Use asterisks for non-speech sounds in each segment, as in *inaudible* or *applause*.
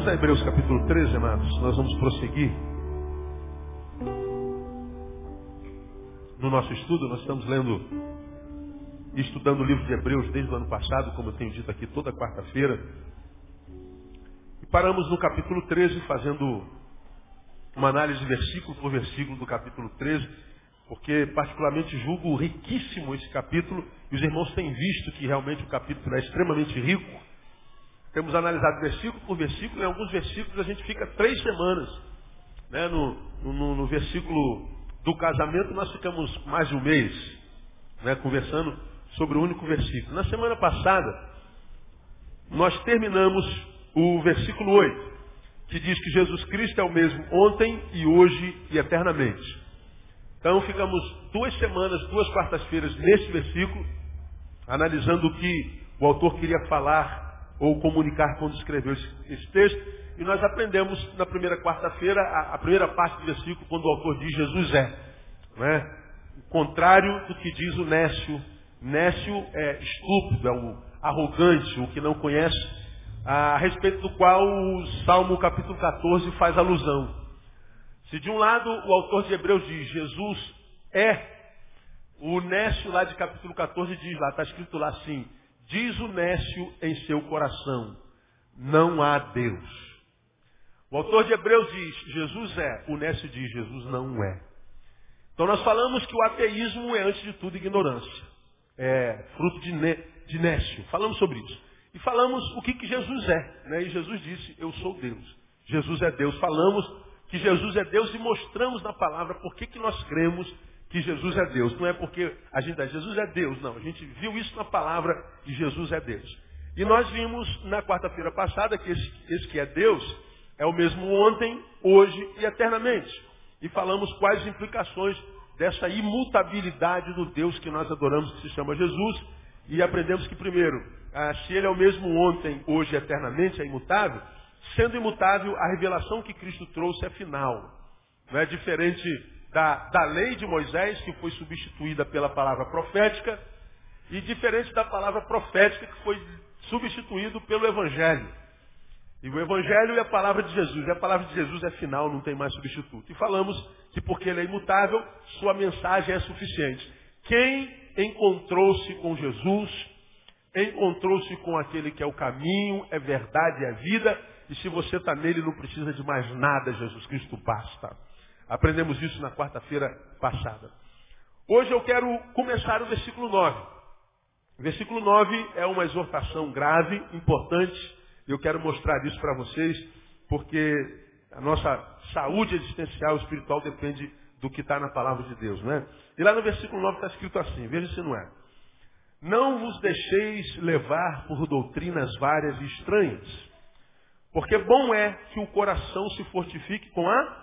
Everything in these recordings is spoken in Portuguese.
Vamos a Hebreus capítulo 13, amados. Nós vamos prosseguir. No nosso estudo, nós estamos lendo e estudando o livro de Hebreus desde o ano passado, como eu tenho dito aqui toda quarta-feira. E paramos no capítulo 13, fazendo uma análise versículo por versículo do capítulo 13, porque particularmente julgo riquíssimo esse capítulo, e os irmãos têm visto que realmente o capítulo é extremamente rico. Temos analisado versículo por versículo, em alguns versículos a gente fica três semanas. Né? No, no, no versículo do casamento nós ficamos mais de um mês né? conversando sobre o único versículo. Na semana passada, nós terminamos o versículo 8, que diz que Jesus Cristo é o mesmo ontem e hoje e eternamente. Então ficamos duas semanas, duas quartas-feiras nesse versículo, analisando o que o autor queria falar ou comunicar quando escreveu esse, texto. E nós aprendemos na primeira quarta-feira a, a, primeira parte do versículo, quando o autor diz Jesus é. É? O contrário do que diz o Nécio. Nécio é estúpido, é o arrogante, o que não conhece, a respeito do qual o Salmo capítulo 14 faz alusão. Se de um lado o autor de Hebreus diz Jesus é, o Nécio lá de capítulo 14 diz lá, está escrito lá assim, Diz o Nécio em seu coração, não há Deus. O autor de Hebreus diz, Jesus é. O Nécio diz, Jesus não é. Então nós falamos que o ateísmo é, antes de tudo, ignorância. É fruto de, ne, de Nécio. Falamos sobre isso. E falamos o que, que Jesus é. Né? E Jesus disse, eu sou Deus. Jesus é Deus. Falamos que Jesus é Deus e mostramos na palavra por que, que nós cremos que Jesus é Deus. Não é porque a gente diz Jesus é Deus, não. A gente viu isso na palavra que Jesus é Deus. E nós vimos na quarta-feira passada que esse, esse que é Deus é o mesmo ontem, hoje e eternamente. E falamos quais implicações dessa imutabilidade do Deus que nós adoramos, que se chama Jesus. E aprendemos que, primeiro, ah, se ele é o mesmo ontem, hoje e eternamente, é imutável, sendo imutável, a revelação que Cristo trouxe é final. Não é diferente da, da lei de Moisés, que foi substituída pela palavra profética, e diferente da palavra profética, que foi substituído pelo Evangelho. E o Evangelho é a palavra de Jesus. E a palavra de Jesus é final, não tem mais substituto. E falamos que porque ele é imutável, sua mensagem é suficiente. Quem encontrou-se com Jesus, encontrou-se com aquele que é o caminho, é verdade, é vida. E se você está nele, não precisa de mais nada, Jesus Cristo basta. Aprendemos isso na quarta-feira passada. Hoje eu quero começar o versículo 9. O versículo 9 é uma exortação grave, importante. E eu quero mostrar isso para vocês, porque a nossa saúde existencial espiritual depende do que está na palavra de Deus, não é? E lá no versículo 9 está escrito assim, veja se não é. Não vos deixeis levar por doutrinas várias e estranhas, porque bom é que o coração se fortifique com a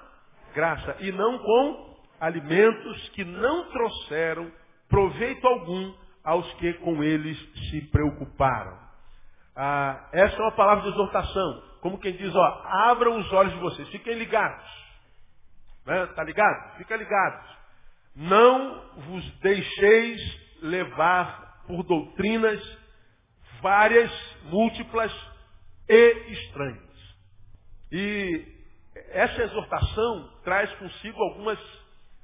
graça, e não com alimentos que não trouxeram proveito algum aos que com eles se preocuparam. Ah, essa é uma palavra de exortação. Como quem diz, ó, abram os olhos de vocês, fiquem ligados. Né? Tá ligado? Fica ligados. Não vos deixeis levar por doutrinas várias, múltiplas e estranhas. E essa exortação traz consigo algumas,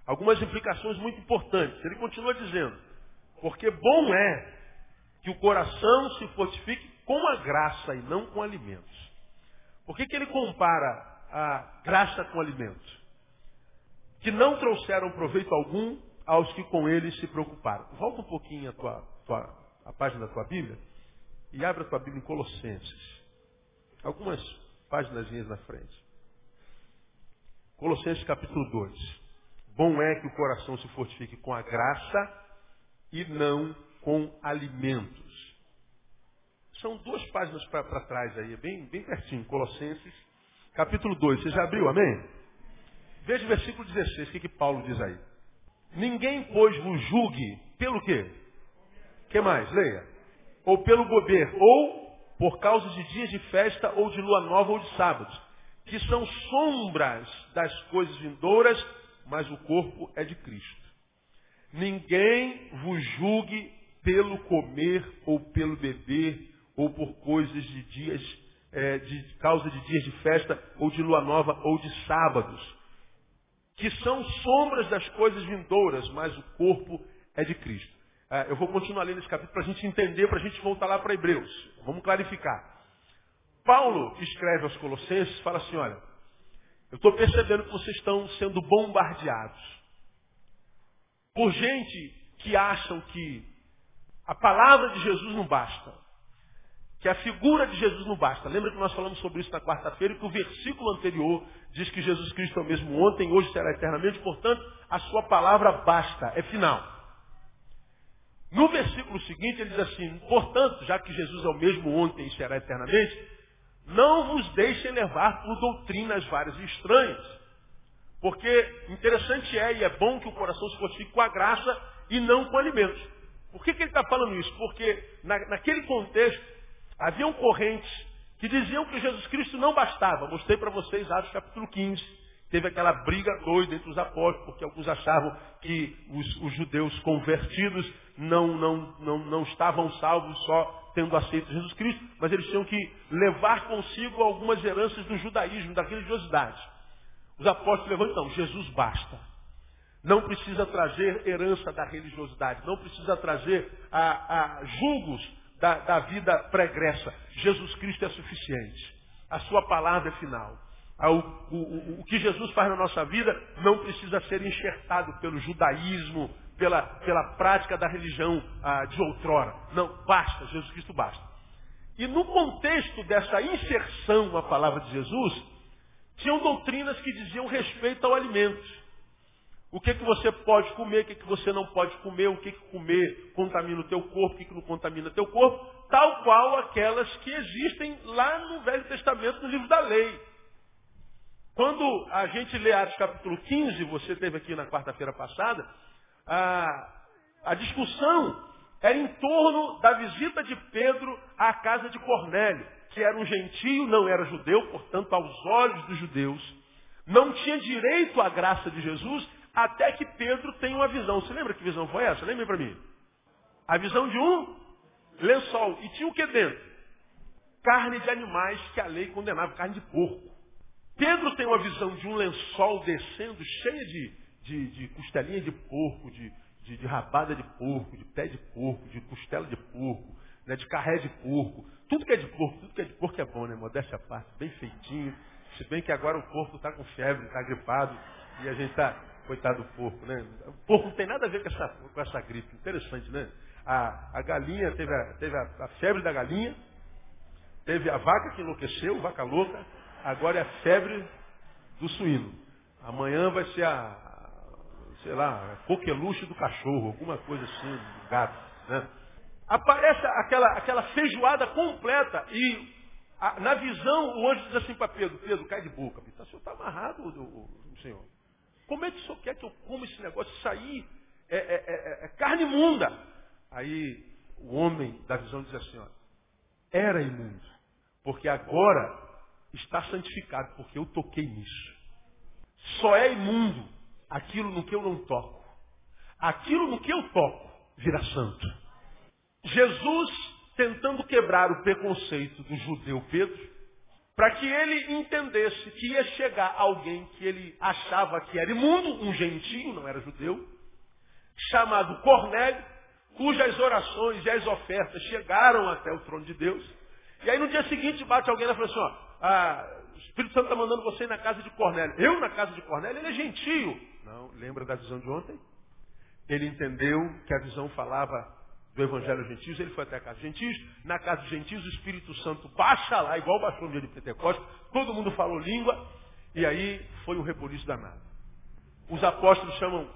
algumas implicações muito importantes. Ele continua dizendo, porque bom é que o coração se fortifique com a graça e não com alimentos. Por que, que ele compara a graça com alimentos? Que não trouxeram proveito algum aos que com eles se preocuparam. Volta um pouquinho a, tua, tua, a página da tua Bíblia e abre a tua Bíblia em Colossenses. Algumas páginas na frente. Colossenses capítulo 2. Bom é que o coração se fortifique com a graça e não com alimentos. São duas páginas para trás aí, bem, bem pertinho. Colossenses capítulo 2. Você já abriu, amém? Veja o versículo 16, o que, que Paulo diz aí. Ninguém, pois, vos julgue pelo quê? que mais? Leia. Ou pelo bobeiro, ou por causa de dias de festa, ou de lua nova, ou de sábados que são sombras das coisas vindouras, mas o corpo é de Cristo. Ninguém vos julgue pelo comer ou pelo beber ou por coisas de dias é, de causa de dias de festa, ou de lua nova, ou de sábados, que são sombras das coisas vindouras, mas o corpo é de Cristo. É, eu vou continuar lendo esse capítulo para a gente entender, para a gente voltar lá para Hebreus. Vamos clarificar. Paulo escreve aos Colossenses, fala assim, olha, eu estou percebendo que vocês estão sendo bombardeados por gente que acham que a palavra de Jesus não basta, que a figura de Jesus não basta. Lembra que nós falamos sobre isso na quarta-feira e que o versículo anterior diz que Jesus Cristo é o mesmo ontem, hoje será eternamente, portanto, a sua palavra basta, é final. No versículo seguinte ele diz assim, portanto, já que Jesus é o mesmo ontem e será eternamente, não vos deixem levar por doutrinas várias e estranhas. Porque interessante é e é bom que o coração se fortifique com a graça e não com alimentos. Por que, que ele está falando isso? Porque na, naquele contexto haviam correntes que diziam que Jesus Cristo não bastava. Mostrei para vocês Atos capítulo 15 teve aquela briga doida entre os apóstolos, porque alguns achavam que os, os judeus convertidos não, não, não, não estavam salvos só tendo aceito Jesus Cristo, mas eles tinham que levar consigo algumas heranças do judaísmo, da religiosidade. Os apóstolos levantam, Jesus basta. Não precisa trazer herança da religiosidade, não precisa trazer a, a julgos da, da vida pregressa. Jesus Cristo é suficiente. A sua palavra é final. Ah, o, o, o, que Jesus faz na nossa vida não precisa ser enxertado pelo judaísmo, pela, pela prática da religião ah, de outrora. Não, basta, Jesus Cristo basta. E no contexto dessa inserção à palavra de Jesus, tinham doutrinas que diziam respeito ao alimento. O que, que você pode comer, o que, que você não pode comer, o que, que comer contamina o teu corpo, o que, que não contamina o teu corpo, tal qual aquelas que existem lá no Velho Testamento, no livro da lei. Quando a gente lê Atos capítulo 15, você teve aqui na quarta-feira passada, a, a discussão era em torno da visita de Pedro à casa de Cornélio, que era um gentio, não era judeu, portanto, aos olhos dos judeus, não tinha direito à graça de Jesus, até que Pedro tem uma visão. Você lembra que visão foi essa? Lembra para mim. A visão de um lençol. E tinha o que dentro? Carne de animais que a lei condenava, carne de porco. Pedro tem uma visão de um lençol descendo cheia de, de, de costelinha de porco, de, de, de, rabada de porco, de pé de porco, de costela de porco, né, de carré de porco. Tudo que é de porco, tudo que é de porco é bom, né? Modéstia à parte, bem feitinho. Se bem que agora o porco está com febre, está gripado, e a gente está, coitado do porco, né? O porco não tem nada a ver com essa, com essa gripe. Interessante, né? A, a galinha teve, a, teve a, a febre da galinha, teve a vaca que enlouqueceu, vaca louca, agora é a febre do suíno. Amanhã vai ser a, sei lá, coqueluche do cachorro, alguma coisa assim, do gato. Né? Aparece aquela, aquela feijoada completa e a, na visão o anjo diz assim para Pedro, Pedro, cai de boca, o senhor está amarrado, o, o, senhor. Como é que o senhor quer que eu coma esse negócio? Isso aí é, é, é, é carne imunda. Aí o homem da visão diz assim, ó, era imundo, porque agora está santificado, porque eu toquei nisso. Só é imundo aquilo no que eu não toco. Aquilo no que eu toco vira santo. Jesus tentando quebrar o preconceito do judeu Pedro, para que ele entendesse que ia chegar alguém que ele achava que era imundo, um gentio, não era judeu, chamado Cornélio, cujas orações e as ofertas chegaram até o trono de Deus. E aí no dia seguinte bate alguém e fala assim, ó, ah, o Espírito Santo está mandando você ir na casa de Cornélio. Eu na casa de Cornélio? Ele é gentio. Lembra da visão de ontem? Ele entendeu que a visão falava do Evangelho aos gentios, ele foi até a casa de gentios. Na casa de gentios, o Espírito Santo baixa lá, igual baixou no dia de Pentecostes. Todo mundo falou língua. E aí foi um rebuliço danado. Os apóstolos chamam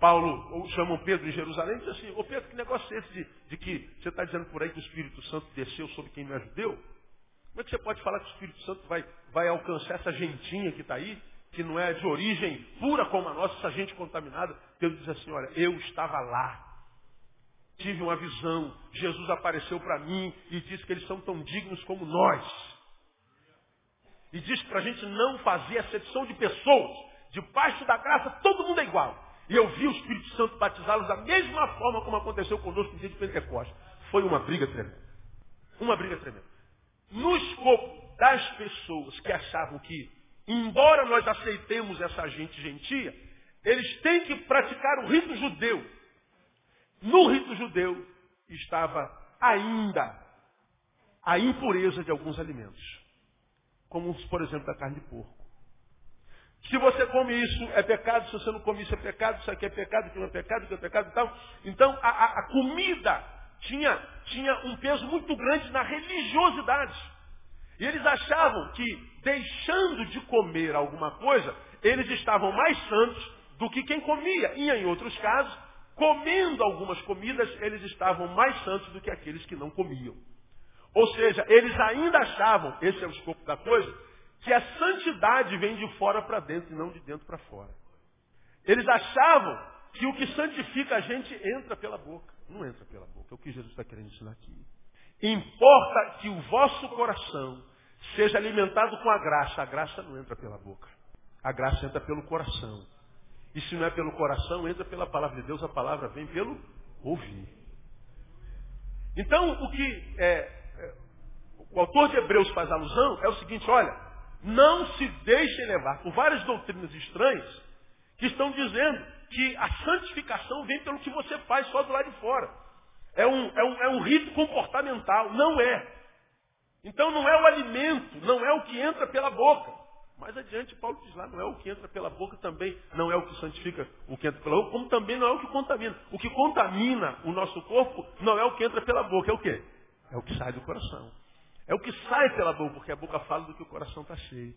Paulo, ou chamam Pedro em Jerusalém e dizem assim, ô Pedro, que negócio é esse de, de que você está dizendo por aí que o Espírito Santo desceu sobre quem não é judeu? Como é que você pode falar que o Espírito Santo vai, vai alcançar essa gentinha que está aí, que não é de origem pura como a nossa, essa gente contaminada? Deus diz assim, olha, eu estava lá. Tive uma visão. Jesus apareceu para mim e disse que eles são tão dignos como nós. E diz para a gente não fazer acepção de pessoas. Debaixo da graça, todo mundo é igual. E eu vi o Espírito Santo batizá-los da mesma forma como aconteceu conosco no dia de Pentecostes. Foi uma briga tremenda. Uma briga tremenda no escopo das pessoas que achavam que, embora nós aceitemos essa gente gentia, eles têm que praticar o rito judeu. No rito judeu estava ainda a impureza de alguns alimentos, como por exemplo da carne de porco. Se você come isso, é pecado. Se você não come isso, é pecado. Isso aqui é pecado, aquilo é pecado, aquilo é pecado e tal. Então, a, a, a comida tinha, tinha um peso muito grande na religiosidade. Eles achavam que, deixando de comer alguma coisa, eles estavam mais santos do que quem comia. E, em outros casos, comendo algumas comidas, eles estavam mais santos do que aqueles que não comiam. Ou seja, eles ainda achavam, esse é o escopo da coisa, que a santidade vem de fora para dentro e não de dentro para fora. Eles achavam que o que santifica a gente entra pela boca. Não entra pela boca. É o que Jesus está querendo ensinar aqui. Importa que o vosso coração seja alimentado com a graça. A graça não entra pela boca. A graça entra pelo coração. E se não é pelo coração, entra pela palavra de Deus. A palavra vem pelo ouvir. Então, o que é, é, o autor de Hebreus faz alusão é o seguinte: olha, não se deixem levar por várias doutrinas estranhas que estão dizendo que a santificação vem pelo que você faz só do lado de fora. É um, é um, é um rito comportamental. Não é. Então não é o alimento, não é o que entra pela boca. Mais adiante, Paulo diz lá, não é o que entra pela boca também, não é o que santifica o que entra pela boca, como também não é o que contamina. O que contamina o nosso corpo não é o que entra pela boca, é o quê? É o que sai do coração. É o que sai pela boca, porque a boca fala do que o coração está cheio.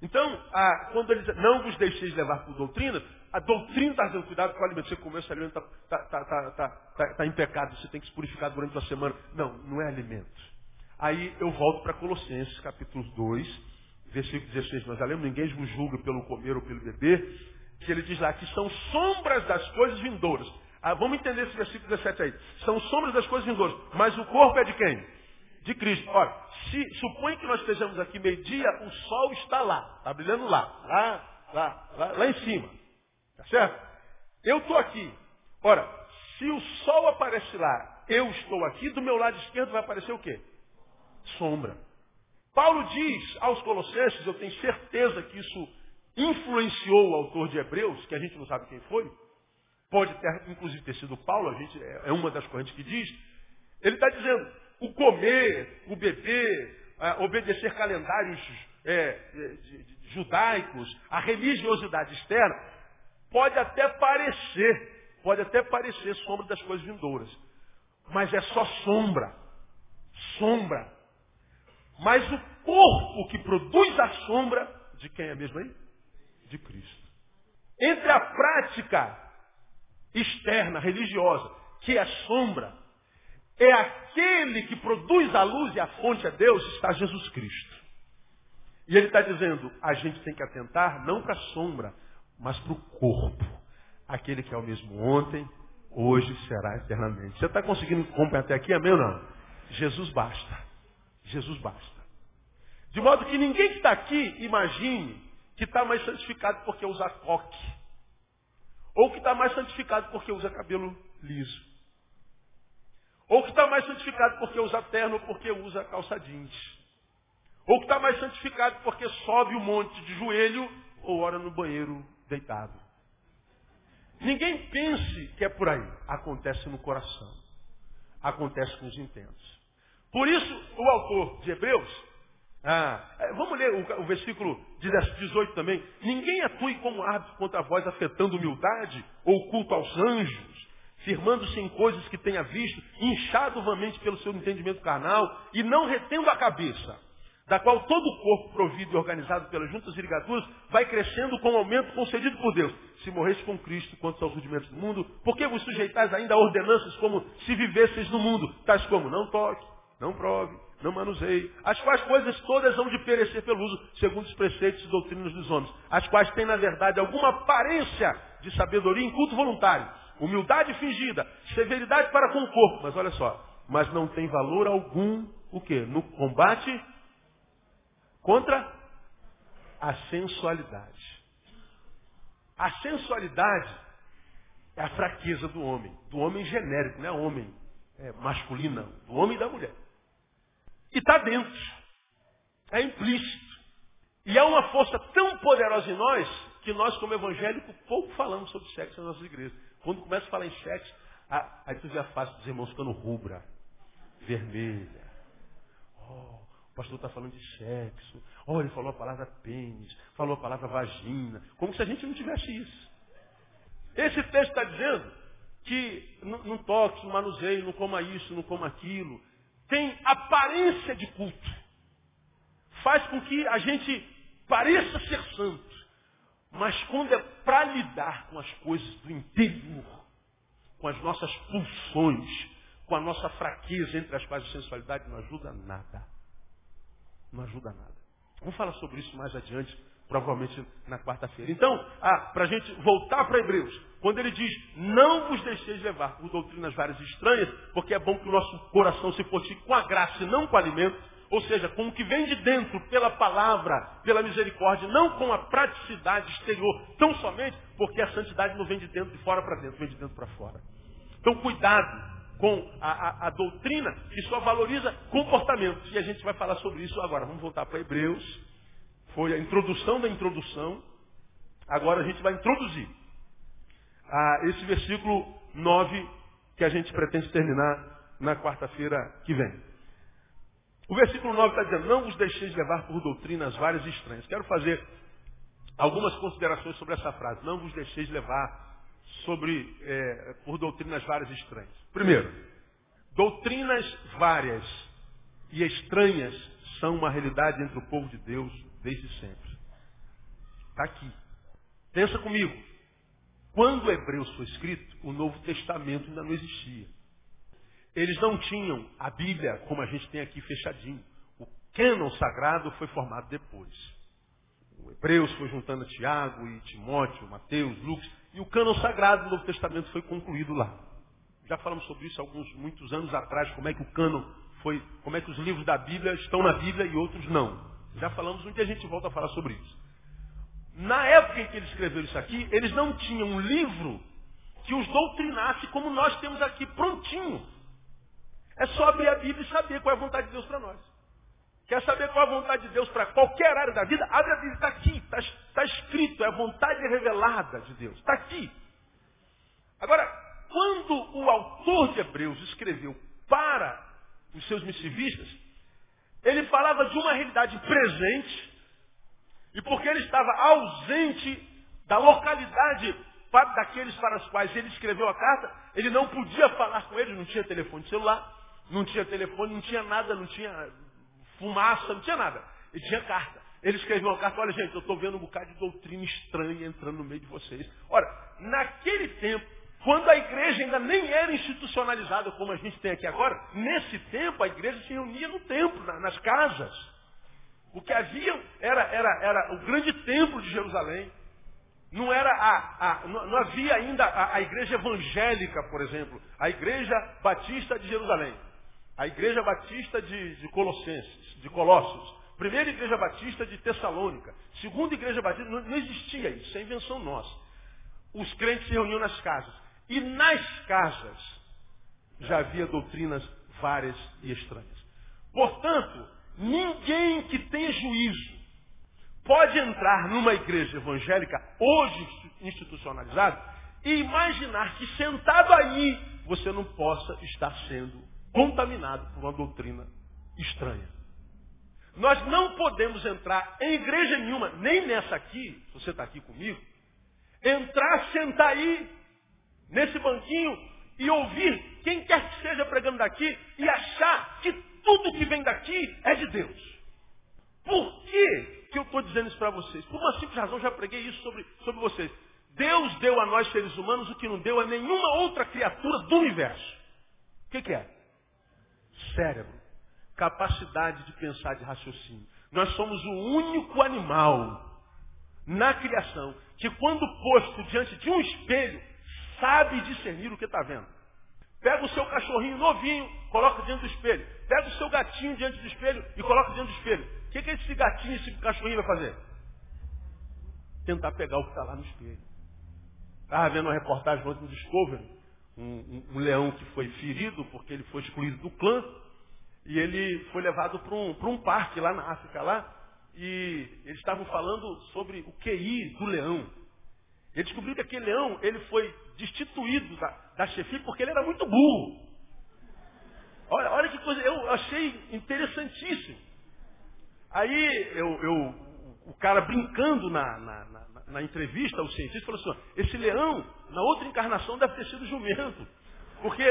Então, a, quando ele diz, não vos deixeis levar por doutrina, a doutrina está dizendo, cuidado com o alimento. Você comeu esse alimento, está tá, tá, tá, tá, em pecado, você tem que se purificar durante a semana. Não, não é alimento. Aí eu volto para Colossenses, capítulo 2, versículo 16. Nós já lemos, ninguém vos julga pelo comer ou pelo beber, que ele diz lá que são sombras das coisas vindouras. Ah, vamos entender esse versículo 17 aí. São sombras das coisas vindouras. Mas o corpo é de quem? de Cristo. Ora, se supõe que nós estejamos aqui meio-dia, o sol está lá, está brilhando lá, lá, lá, lá, lá em cima. Tá certo? Eu estou aqui. Ora, se o sol aparece lá, eu estou aqui, do meu lado esquerdo vai aparecer o quê? Sombra. Paulo diz aos Colossenses, eu tenho certeza que isso influenciou o autor de Hebreus, que a gente não sabe quem foi, pode ter, inclusive ter sido Paulo, a gente é, é uma das correntes que diz, ele está dizendo, o comer, o beber, obedecer calendários é, judaicos, a religiosidade externa, pode até parecer, pode até parecer sombra das coisas vindouras. Mas é só sombra. Sombra. Mas o corpo que produz a sombra, de quem é mesmo aí? De Cristo. Entre a prática externa, religiosa, que é sombra, é aquele que produz a luz e a fonte é Deus, está Jesus Cristo. E ele está dizendo, a gente tem que atentar não para a sombra, mas para o corpo. Aquele que é o mesmo ontem, hoje será eternamente. Você está conseguindo compreender até aqui, amém ou não? Jesus basta. Jesus basta. De modo que ninguém que está aqui imagine que está mais santificado porque usa coque. Ou que está mais santificado porque usa cabelo liso. Ou que está mais santificado porque usa terno ou porque usa calça jeans. Ou que está mais santificado porque sobe o um monte de joelho ou ora no banheiro deitado. Ninguém pense que é por aí. Acontece no coração. Acontece com os intentos. Por isso, o autor de Hebreus, ah, é, vamos ler o, o versículo 18 também. Ninguém atue como árbitro contra vós, afetando humildade ou culto aos anjos firmando-se em coisas que tenha visto, inchado vamente pelo seu entendimento carnal e não retendo a cabeça, da qual todo o corpo provido e organizado pelas juntas e ligaduras vai crescendo com o aumento concedido por Deus. Se morresse com Cristo quanto aos rudimentos do mundo, por que vos sujeitais ainda a ordenanças como se vivesseis no mundo, tais como não toque, não prove, não manuseie, as quais coisas todas hão de perecer pelo uso, segundo os preceitos e doutrinas dos homens, as quais têm, na verdade, alguma aparência de sabedoria em culto voluntário humildade fingida, severidade para com o corpo. Mas olha só, mas não tem valor algum o quê? No combate contra a sensualidade. A sensualidade é a fraqueza do homem, do homem genérico, não é homem é, masculino, do homem e da mulher. E está dentro. É implícito. E há uma força tão poderosa em nós que nós, como evangélico, pouco falamos sobre sexo nas nossas igrejas. Quando começa a falar em sexo, aí tu vê a face dos irmãos ficando rubra, vermelha. Oh, o pastor está falando de sexo. Oh, ele falou a palavra pênis, falou a palavra vagina. Como se a gente não tivesse isso. Esse texto está dizendo que não toque, não manuseie, não coma isso, não coma aquilo. Tem aparência de culto. Faz com que a gente pareça ser santo. Mas quando é para lidar com as coisas do interior, com as nossas pulsões, com a nossa fraqueza entre as quais a sensualidade não ajuda nada. Não ajuda nada. Vamos falar sobre isso mais adiante, provavelmente na quarta-feira. Então, ah, para a gente voltar para Hebreus, quando ele diz, não vos deixeis levar por doutrinas várias estranhas, porque é bom que o nosso coração se fortifique com a graça e não com o alimento, ou seja, com o que vem de dentro, pela palavra, pela misericórdia, não com a praticidade exterior, tão somente porque a santidade não vem de dentro de fora para dentro, vem de dentro para fora. Então cuidado com a, a, a, doutrina que só valoriza comportamentos. E a gente vai falar sobre isso agora. Vamos voltar para Hebreus. Foi a introdução da introdução. Agora a gente vai introduzir ah, esse versículo 9 que a gente pretende terminar na quarta-feira que vem. O versículo 9 está dizendo, não vos deixeis levar por doutrinas várias e estranhas. Quero fazer algumas considerações sobre essa frase. Não vos deixeis levar sobre, é, por doutrinas várias e estranhas. Primeiro, doutrinas várias e estranhas são uma realidade entre o povo de Deus desde sempre. Está aqui. Pensa comigo. Quando o Hebreus foi escrito, o Novo Testamento ainda não existia. Eles não tinham a Bíblia como a gente tem aqui fechadinho. O cânon sagrado foi formado depois. O Hebreus foi juntando Tiago e Timóteo, Mateus, Lucas, e o cânon sagrado do Novo Testamento foi concluído lá. Já falamos sobre isso alguns muitos anos atrás, como é que o cânon foi, como é que os livros da Bíblia estão na Bíblia e outros não. Já falamos um dia a gente volta a falar sobre isso. Na época em que eles escreveram isso aqui, eles não tinham um livro que os doutrinasse como nós temos aqui prontinho. É só abrir a Bíblia e saber qual é a vontade de Deus para nós. Quer saber qual é a vontade de Deus para qualquer área da vida? Abre a Bíblia, está aqui, está tá escrito, é a vontade revelada de Deus. Está aqui. Agora, quando o autor de Hebreus escreveu para os seus missivistas, ele falava de uma realidade presente, e porque ele estava ausente da localidade daqueles para os quais ele escreveu a carta, ele não podia falar com eles, não tinha telefone celular, não tinha telefone, não tinha nada, não tinha fumaça, não tinha nada. Ele tinha carta. Ele escreveu uma carta, olha gente, eu estou vendo um bocado de doutrina estranha entrando no meio de vocês. Ora, naquele tempo, quando a igreja ainda nem era institucionalizada como a gente tem aqui agora, nesse tempo a igreja se reunia no templo, nas casas. O que havia era, era, era o grande templo de Jerusalém. Não, era a, a não, havia ainda a, a igreja evangélica, por exemplo, a igreja batista de Jerusalém. A igreja batista de, de Colossenses, de Colossos. Primeira igreja batista de Tessalônica. Segunda igreja batista, não, não existia isso, isso é invenção nossa. Os crentes se reuniam nas casas. E nas casas já havia doutrinas várias e estranhas. Portanto, ninguém que tenha juízo pode entrar numa igreja evangélica hoje institucionalizada e imaginar que sentado aí você não possa estar sendo contaminado por uma doutrina estranha. Nós não podemos entrar em igreja nenhuma, nem nessa aqui, se você está aqui comigo, entrar, sentar aí, nesse banquinho, e ouvir quem quer que seja pregando daqui e achar que tudo que vem daqui é de Deus. Por que, que eu estou dizendo isso para vocês? Por uma simples razão, já preguei isso sobre, sobre vocês. Deus deu a nós seres humanos o que não deu a nenhuma outra criatura do universo. O que, que é? cérebro, capacidade de pensar, de raciocínio. Nós somos o único animal na criação que, quando posto diante de um espelho, sabe discernir o que está vendo. Pega o seu cachorrinho novinho, coloca diante do espelho. Pega o seu gatinho diante do espelho e coloca diante do espelho. O que, que esse gatinho, esse cachorrinho vai fazer? Tentar pegar o que está lá no espelho. Estava vendo uma reportagem ontem no Discovery, um, um, um leão que foi ferido porque ele foi excluído do clã. E ele foi levado para um, um parque lá na África, lá, e eles estavam falando sobre o QI do leão. Ele descobriu que aquele leão, ele foi destituído da, da chefia porque ele era muito burro. Olha, olha que coisa, eu achei interessantíssimo. Aí eu, eu o cara brincando na, na, na, na, entrevista, o cientista falou assim, esse leão, na outra encarnação, deve ter sido jumento. Porque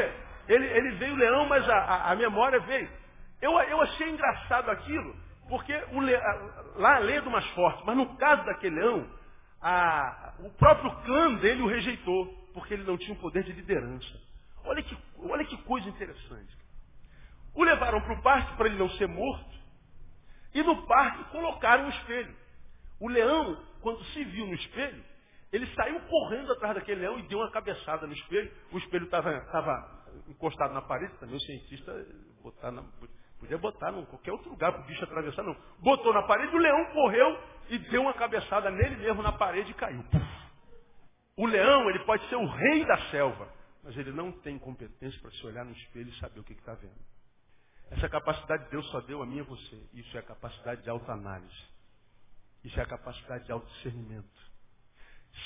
ele, ele veio leão, mas a, a, a memória veio. Eu, eu achei engraçado aquilo, porque o, lá a lei é do mais forte, mas no caso daquele leão, a, o próprio clã dele o rejeitou, porque ele não tinha o poder de liderança. Olha que, olha que coisa interessante. O levaram para o parque para ele não ser morto, e no parque colocaram um espelho. O leão, quando se viu no espelho, ele saiu correndo atrás daquele leão e deu uma cabeçada no espelho. O espelho estava encostado na parede, também o cientista botar na, podia botar em qualquer outro lugar para o bicho atravessar, não. Botou na parede, o leão correu e deu uma cabeçada nele mesmo na parede e caiu. O leão, ele pode ser o rei da selva, mas ele não tem competência para se olhar no espelho e saber o que está vendo. Essa capacidade Deus só deu a mim e a você. Isso é a capacidade de autoanálise. Isso é a capacidade de autodiscernimento.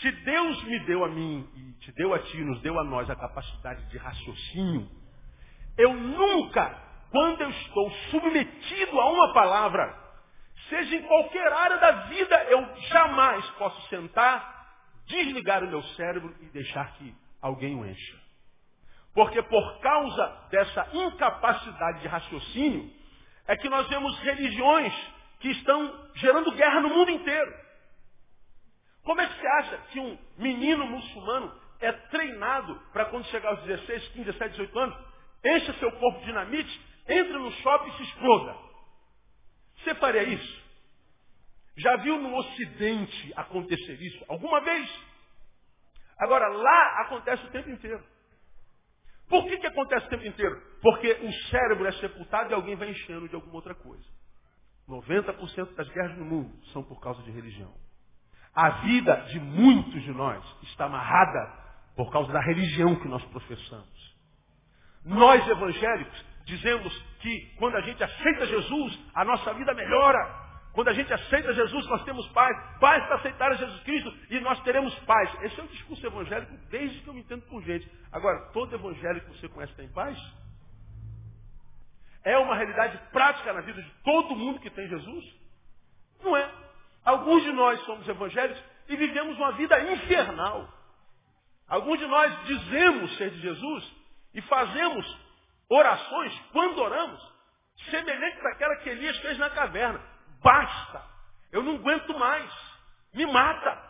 Se Deus me deu a mim e te deu a ti, nos deu a nós a capacidade de raciocínio, eu nunca, quando eu estou submetido a uma palavra, seja em qualquer área da vida, eu jamais posso sentar, desligar o meu cérebro e deixar que alguém o encha. Porque por causa dessa incapacidade de raciocínio, é que nós vemos religiões que estão gerando guerra no mundo inteiro. Como é que você acha que um menino muçulmano é treinado para quando chegar aos 16, 15, 17, 18 anos, encha seu corpo de dinamite, entre no shopping e se exploda? Você faria isso? Já viu no Ocidente acontecer isso? Alguma vez? Agora, lá acontece o tempo inteiro. Por que, que acontece o tempo inteiro? Porque o cérebro é sepultado e alguém vai enchendo de alguma outra coisa. 90% das guerras no mundo são por causa de religião. A vida de muitos de nós está amarrada por causa da religião que nós professamos. Nós evangélicos dizemos que quando a gente aceita Jesus, a nossa vida melhora. Quando a gente aceita Jesus, nós temos paz. Paz para aceitar Jesus Cristo e nós teremos paz. Esse é o discurso evangélico desde que eu me entendo por gente. Agora, todo evangélico que você conhece tem paz? É uma realidade prática na vida de todo mundo que tem Jesus? Não é. Alguns de nós somos evangélicos e vivemos uma vida infernal. Alguns de nós dizemos ser de Jesus e fazemos orações, quando oramos, semelhantes àquela que Elias fez na caverna. Basta. Eu não aguento mais. Me mata.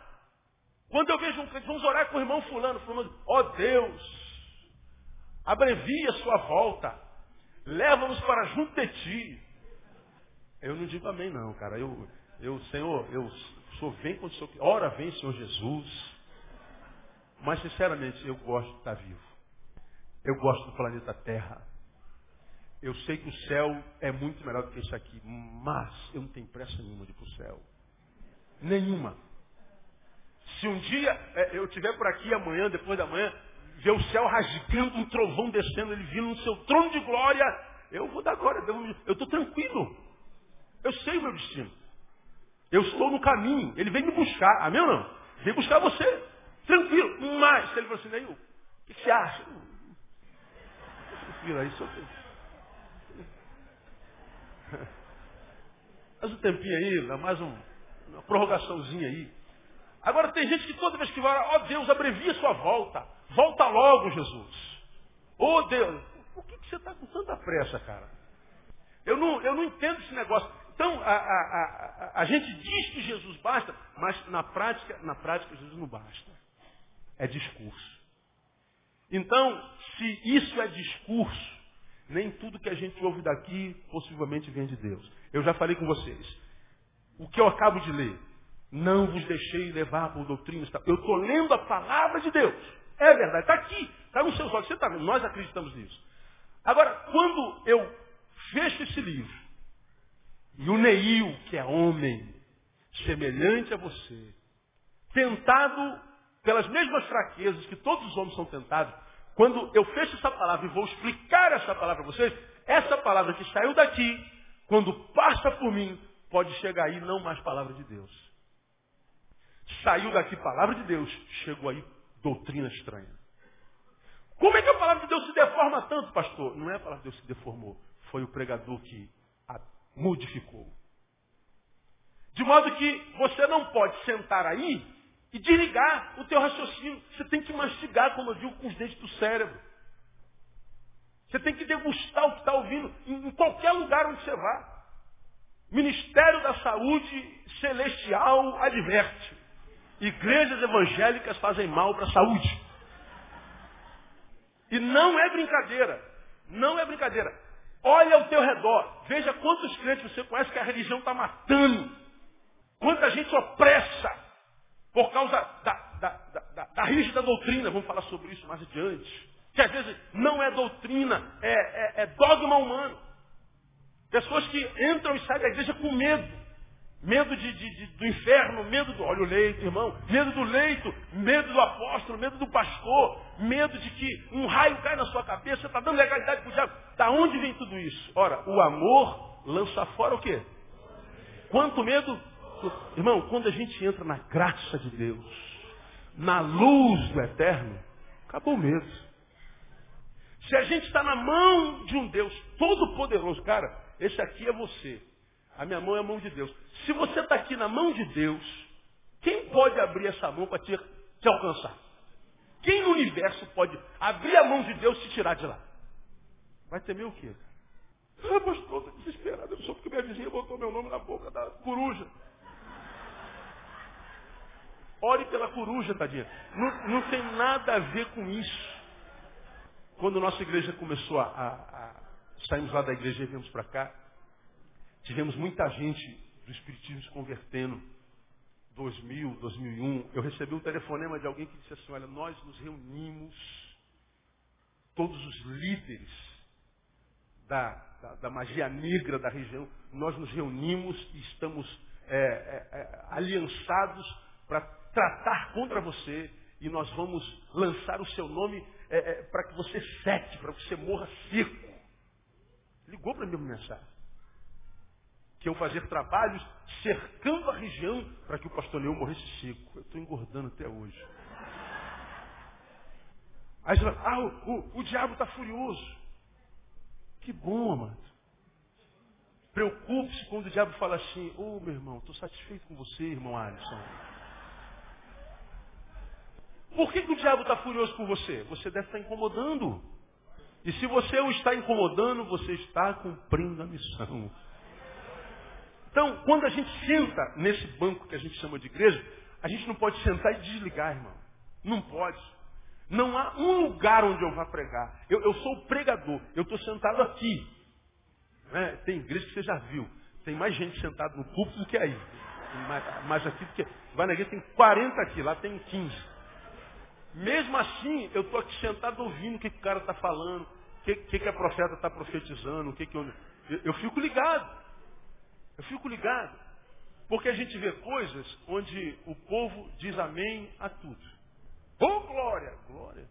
Quando eu vejo um crente, vamos orar com o irmão fulano, ó oh Deus, abrevia sua volta. Leva-nos para junto de ti. Eu não digo amém não, cara. Eu, eu Senhor, eu sou vem quando o Senhor Ora vem, Senhor Jesus. Mas sinceramente, eu gosto de estar vivo. Eu gosto do planeta Terra. Eu sei que o céu é muito melhor do que isso aqui, mas eu não tenho pressa nenhuma de ir para o céu. Nenhuma. Se um dia é, eu estiver por aqui amanhã, depois da manhã, ver o céu rasgando, um trovão descendo, ele vindo no seu trono de glória, eu vou dar glória a Deus. Eu estou tranquilo. Eu sei o meu destino. Eu estou no caminho. Ele vem me buscar. Amém ou não? Vem buscar você. Tranquilo. Mas, se ele falou assim, o que você acha? Tranquilo, aí só *laughs* Mais um tempinho aí, mais um, uma prorrogaçãozinha aí. Agora tem gente que toda vez que vai, ó oh, Deus, abrevia sua volta. Volta logo, Jesus. Ô oh, Deus, por que, que você está com tanta pressa, cara? Eu não, eu não entendo esse negócio. Então, a, a, a, a, gente diz que Jesus basta, mas na prática, na prática Jesus não basta. É discurso. Então, se isso é discurso, nem tudo que a gente ouve daqui possivelmente vem de Deus. Eu já falei com vocês. O que eu acabo de ler. Não vos deixei levar por doutrinas. Eu estou lendo a palavra de Deus. É verdade. Está aqui. Está nos seus olhos. Você está vendo. Nós acreditamos nisso. Agora, quando eu fecho esse livro, e o Neil, que é homem, semelhante a você, tentado pelas mesmas fraquezas que todos os homens são tentados, quando eu fecho essa palavra e vou explicar essa palavra para vocês, Essa palavra que saiu daqui, quando passa por mim, pode chegar aí não mais palavra de Deus. Saiu daqui palavra de Deus, chegou aí doutrina estranha. Como é que a palavra de Deus se deforma tanto, pastor? Não é a palavra de Deus que se deformou, foi o pregador que a modificou. De modo que você não pode sentar aí e desligar o teu raciocínio. Você tem que mastigar, como eu digo, com os dentes do cérebro. Você tem que degustar o que está ouvindo em qualquer lugar onde você vá. Ministério da Saúde Celestial adverte. Igrejas evangélicas fazem mal para a saúde. E não é brincadeira. Não é brincadeira. Olha ao teu redor. Veja quantos crentes você conhece que a religião está matando. Quanta gente opressa por causa da, da, da, da, rígida doutrina. Vamos falar sobre isso mais adiante. Que às vezes não é doutrina, é, é, é dogma humano. Pessoas que entram e saem da igreja com medo. Medo de, de, de, do inferno, medo do. Olha o leito, irmão. Medo do leito, medo do apóstolo, medo do pastor, medo de que um raio cai na sua cabeça, você está dando legalidade para o diabo. Da onde vem tudo isso? Ora, o amor lança fora o quê? Quanto medo? Irmão, quando a gente entra na graça de Deus, na luz do eterno, acabou o medo. Se a gente está na mão de um Deus todo-poderoso, cara, esse aqui é você. A minha mão é a mão de Deus. Se você está aqui na mão de Deus, quem pode abrir essa mão para te, te alcançar? Quem no universo pode abrir a mão de Deus e te tirar de lá? Vai temer o quê? Ah, pastor, estou desesperado. Eu sou porque minha vizinha botou meu nome na boca da coruja. Ore pela coruja, tadinha. Não, não tem nada a ver com isso. Quando nossa igreja começou a, a, a saímos lá da igreja e viemos para cá, Tivemos muita gente do Espiritismo se convertendo. 2000, 2001, eu recebi um telefonema de alguém que disse assim, olha, nós nos reunimos, todos os líderes da, da, da magia negra da região, nós nos reunimos e estamos é, é, é, aliançados para tratar contra você e nós vamos lançar o seu nome é, é, para que você seque, para que você morra seco. Ligou para mim uma mensagem que iam fazer trabalhos cercando a região para que o pastor Leão morresse seco. Eu estou engordando até hoje. Aí você fala, ah, o, o, o diabo está furioso. Que bom, amado. Preocupe-se quando o diabo fala assim, ô oh, meu irmão, estou satisfeito com você, irmão Alisson. Por que, que o diabo está furioso com você? Você deve estar incomodando. E se você o está incomodando, você está cumprindo a missão. Então, quando a gente senta nesse banco que a gente chama de igreja, a gente não pode sentar e desligar, irmão. Não pode. Não há um lugar onde eu vá pregar. Eu, eu sou o pregador. Eu estou sentado aqui. Né? Tem igreja que você já viu. Tem mais gente sentada no púlpito do que aí. Mais, mais aqui do que. Vai na igreja, tem 40 aqui, lá tem 15. Mesmo assim, eu estou aqui sentado ouvindo o que, que o cara está falando, o que, que, que a profeta está profetizando, o que, que eu, eu. Eu fico ligado. Eu fico ligado. Porque a gente vê coisas onde o povo diz amém a tudo. Oh, glória! Glória.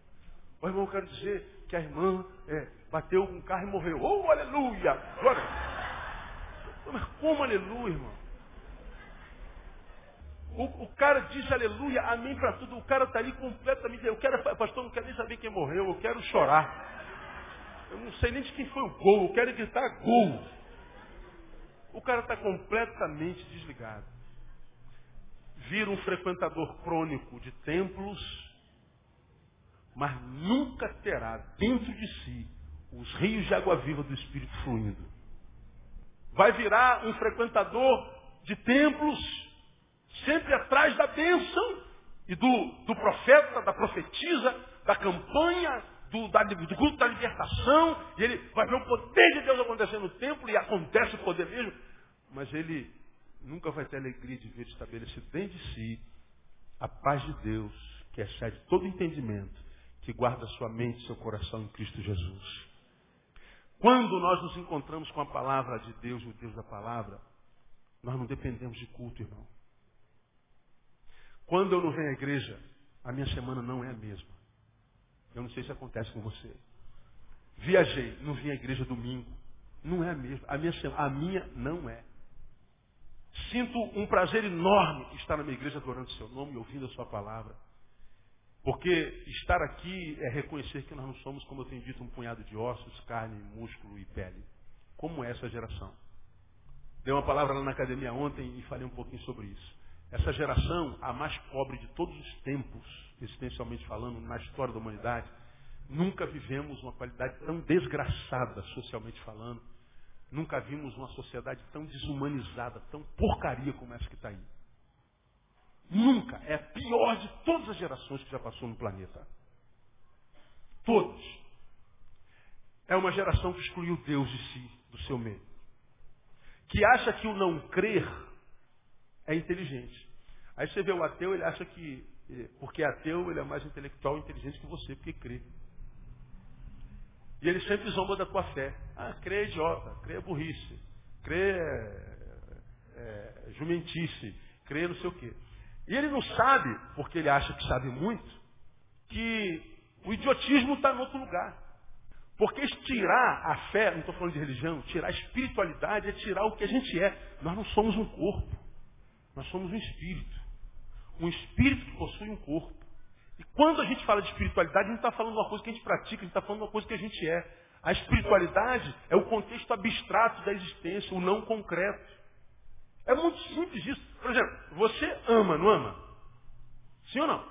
O irmão, eu quero dizer que a irmã é, bateu com um carro e morreu. Oh, aleluia! Glória! Mas como aleluia, irmão? O, o, cara diz aleluia, amém para tudo. O cara está ali completamente. Eu quero, pastor, não quero nem saber quem morreu, eu quero chorar. Eu não sei nem de quem foi o gol, eu quero gritar gol. O cara está completamente desligado. Vira um frequentador crônico de templos, mas nunca terá dentro de si os rios de água viva do Espírito fluindo. Vai virar um frequentador de templos, sempre atrás da bênção e do, do profeta, da profetisa, da campanha, do, da, do culto da libertação, e ele vai ver o poder de Deus acontecer no templo, e acontece o poder mesmo, mas ele nunca vai ter alegria de ver estabelecido dentro de si a paz de Deus, que excede todo entendimento, que guarda sua mente e seu coração em Cristo Jesus. Quando nós nos encontramos com a palavra de Deus, o Deus da palavra, nós não dependemos de culto, irmão. Quando eu não venho à igreja, a minha semana não é a mesma. Eu não sei se acontece com você. Viajei, não vim à igreja domingo. Não é a mesma. A minha, a minha não é. Sinto um prazer enorme estar na minha igreja adorando o seu nome e ouvindo a sua palavra. Porque estar aqui é reconhecer que nós não somos, como eu tenho dito, um punhado de ossos, carne, músculo e pele. Como é essa geração? Dei uma palavra lá na academia ontem e falei um pouquinho sobre isso. Essa geração, a mais pobre de todos os tempos, existencialmente falando, na história da humanidade, nunca vivemos uma qualidade tão desgraçada, socialmente falando. Nunca vimos uma sociedade tão desumanizada, tão porcaria como essa que está aí. Nunca. É a pior de todas as gerações que já passou no planeta. Todos. É uma geração que excluiu Deus de si, do seu meio. Que acha que o não crer é inteligente. Aí você vê o ateu, ele acha que, eh, porque é ateu, ele é mais intelectual e inteligente que você, porque crê. E ele sempre zomba da tua fé. Ah, crê é idiota, crê é burrice, crê é, é jumentice, crê não sei o quê. E ele não sabe, porque ele acha que sabe muito, que o idiotismo está em outro lugar. Porque tirar a fé, não estou falando de religião, tirar a espiritualidade é tirar o que a gente é. Nós não somos um corpo. Nós somos um espírito. Um espírito que possui um corpo. E quando a gente fala de espiritualidade, a gente está falando de uma coisa que a gente pratica, a gente está falando de uma coisa que a gente é. A espiritualidade é o contexto abstrato da existência, o não concreto. É muito simples isso. Por exemplo, você ama, não ama? Sim ou não?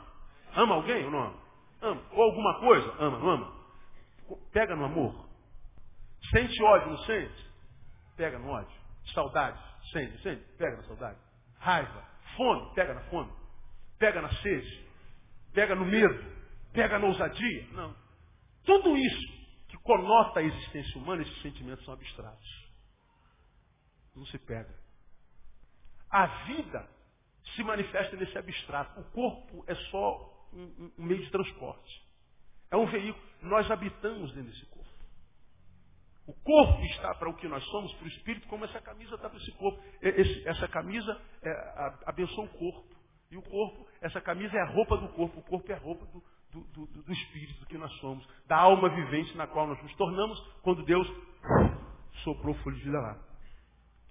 Ama alguém ou não ama? Ama. Ou alguma coisa? Ama, não ama? Pega no amor. Sente ódio, não sente? Pega no ódio. Saudade, sente, sente? Pega na saudade. Raiva, fome, pega na fome. Pega na sede. Pega no medo. Pega na ousadia. Não. Tudo isso que conota a existência humana, esses sentimentos são abstratos. Não se pega. A vida se manifesta nesse abstrato. O corpo é só um, um meio de transporte. É um veículo. Nós habitamos dentro desse corpo. O corpo está para o que nós somos, para o espírito, como essa camisa está para esse corpo. Esse, essa camisa é, a, abençoa o corpo. E o corpo, essa camisa é a roupa do corpo. O corpo é a roupa do, do, do, do espírito que nós somos. Da alma vivente na qual nós nos tornamos quando Deus soprou o folho de vida lá.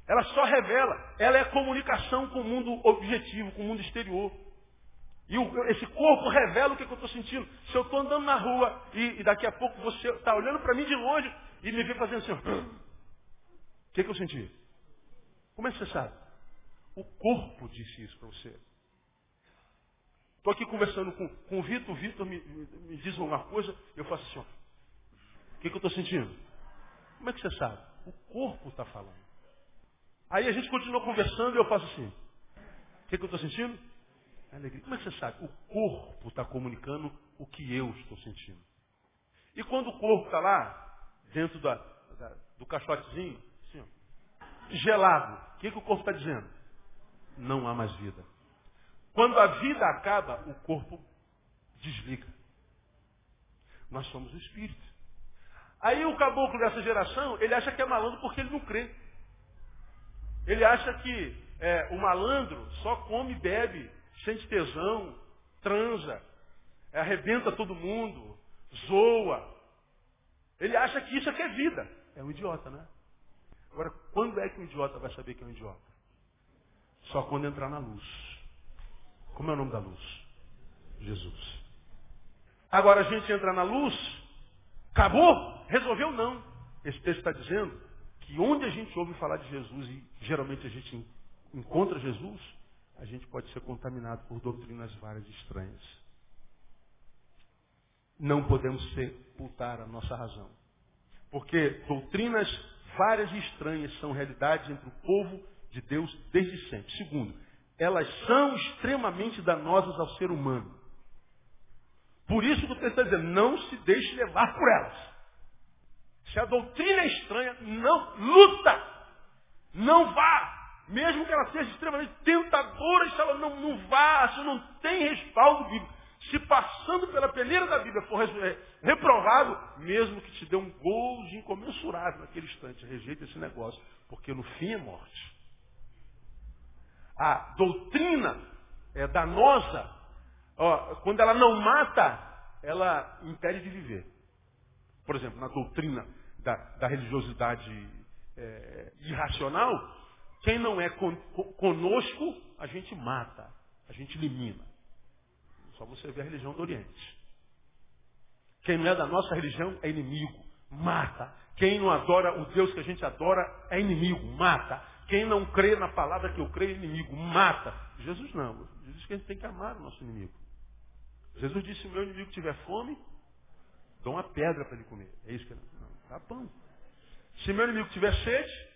Ela só revela, ela é comunicação com o mundo objetivo, com o mundo exterior. E o, esse corpo revela o que, que eu estou sentindo. Se eu estou andando na rua e, e, daqui a pouco você está olhando para mim de longe e me vê fazendo assim, *gasps* o que, que eu senti? Como é que você sabe? O corpo disse isso para você. Estou aqui conversando com, com o Vitor, o Vitor me, me, me, diz uma coisa, eu faço assim, ó, o que, que eu estou sentindo? Como é que você sabe? O corpo está falando. Aí a gente continua conversando e eu faço assim. O que, que eu estou sentindo? Alegria. Como é que você sabe? O corpo está comunicando o que eu estou sentindo. E quando o corpo está lá, dentro da, da, do caixotezinho, assim, gelado, o que, que o corpo está dizendo? Não há mais vida. Quando a vida acaba, o corpo desliga. Nós somos o espírito. Aí o caboclo dessa geração, ele acha que é malandro porque ele não crê. Ele acha que é, o malandro só come, bebe, sente tesão, transa, arrebenta todo mundo, zoa. Ele acha que isso que é vida. É um idiota, né? Agora, quando é que um idiota vai saber que é um idiota? Só quando entrar na luz. Como é o nome da luz? Jesus. Agora a gente entra na luz, acabou? Resolveu não. Esse texto está dizendo que onde a gente ouve falar de Jesus e geralmente a gente encontra Jesus, a gente pode ser contaminado por doutrinas várias estranhas. Não podemos sepultar a nossa razão. Porque doutrinas várias e estranhas são realidades entre o povo de Deus desde sempre. Segundo, elas são extremamente danosas ao ser humano. Por isso que o texto está dizendo, não se deixe levar por elas. Se a doutrina é estranha, não luta. Não vá. Mesmo que ela seja extremamente tentadora, se ela não, não vá, se não tem respaldo bíblico. Se passando pela peneira da Bíblia for é, reprovado, mesmo que te dê um gozo incomensurável naquele instante, rejeita esse negócio, porque no fim é morte. A doutrina é danosa, ó, quando ela não mata, ela impede de viver. Por exemplo, na doutrina da, da religiosidade é, irracional, quem não é con conosco, a gente mata, a gente elimina. Só você vê a religião do Oriente. Quem não é da nossa religião é inimigo, mata. Quem não adora o Deus que a gente adora é inimigo, mata. Quem não crê na palavra que eu creio é inimigo, mata. Jesus não. Jesus que a gente tem que amar o nosso inimigo. Jesus disse, se meu inimigo tiver fome, dou uma pedra para ele comer. É isso que ele não, dá pão. Se meu inimigo tiver sede,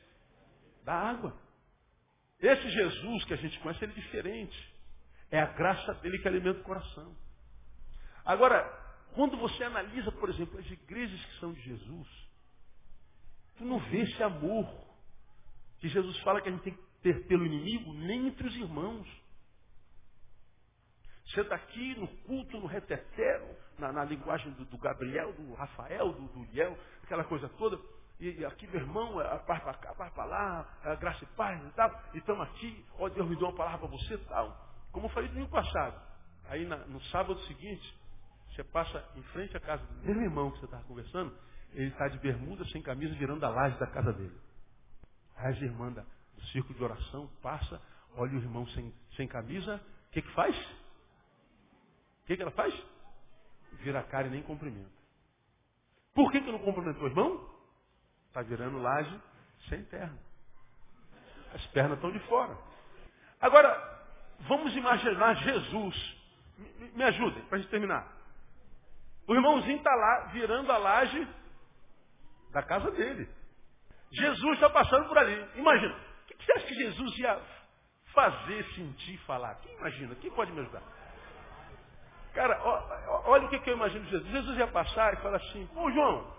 dá água. Esse Jesus que a gente conhece, ele é diferente. É a graça dele que alimenta o coração. Agora, quando você analisa, por exemplo, as igrejas que são de Jesus, tu não vê esse amor que Jesus fala que a gente tem que ter pelo inimigo, nem entre os irmãos. Você está aqui no culto, no reteté, na, na linguagem do, do, Gabriel, do Rafael, do, do Liel, aquela coisa toda. E, aqui, meu irmão, a paz para cá, a paz para lá, a graça e paz e tal. E estamos aqui, ó Deus me deu uma palavra para você e tal. Como falei no passado. Aí na, no sábado seguinte, você passa em frente à casa do mesmo irmão que você estava conversando, ele está de bermuda, sem camisa, virando a laje da casa dele. Aí as irmãs do círculo de oração passa, olha o irmão sem, sem camisa, o que, que faz? O que, que ela faz? Vira a cara e nem cumprimenta. Por que, que não cumprimentou o irmão? Está virando laje sem perna. As pernas estão de fora. Agora, vamos imaginar Jesus. Me, ajudem, para a gente terminar. O irmãozinho está lá, virando a laje da casa dele. Jesus está passando por ali. Imagina, o que você acha que Jesus ia fazer, sentir, falar? Quem imagina? Quem pode me ajudar? Cara, olha o que, eu imagino de Jesus. Jesus ia passar e falar assim, ô João,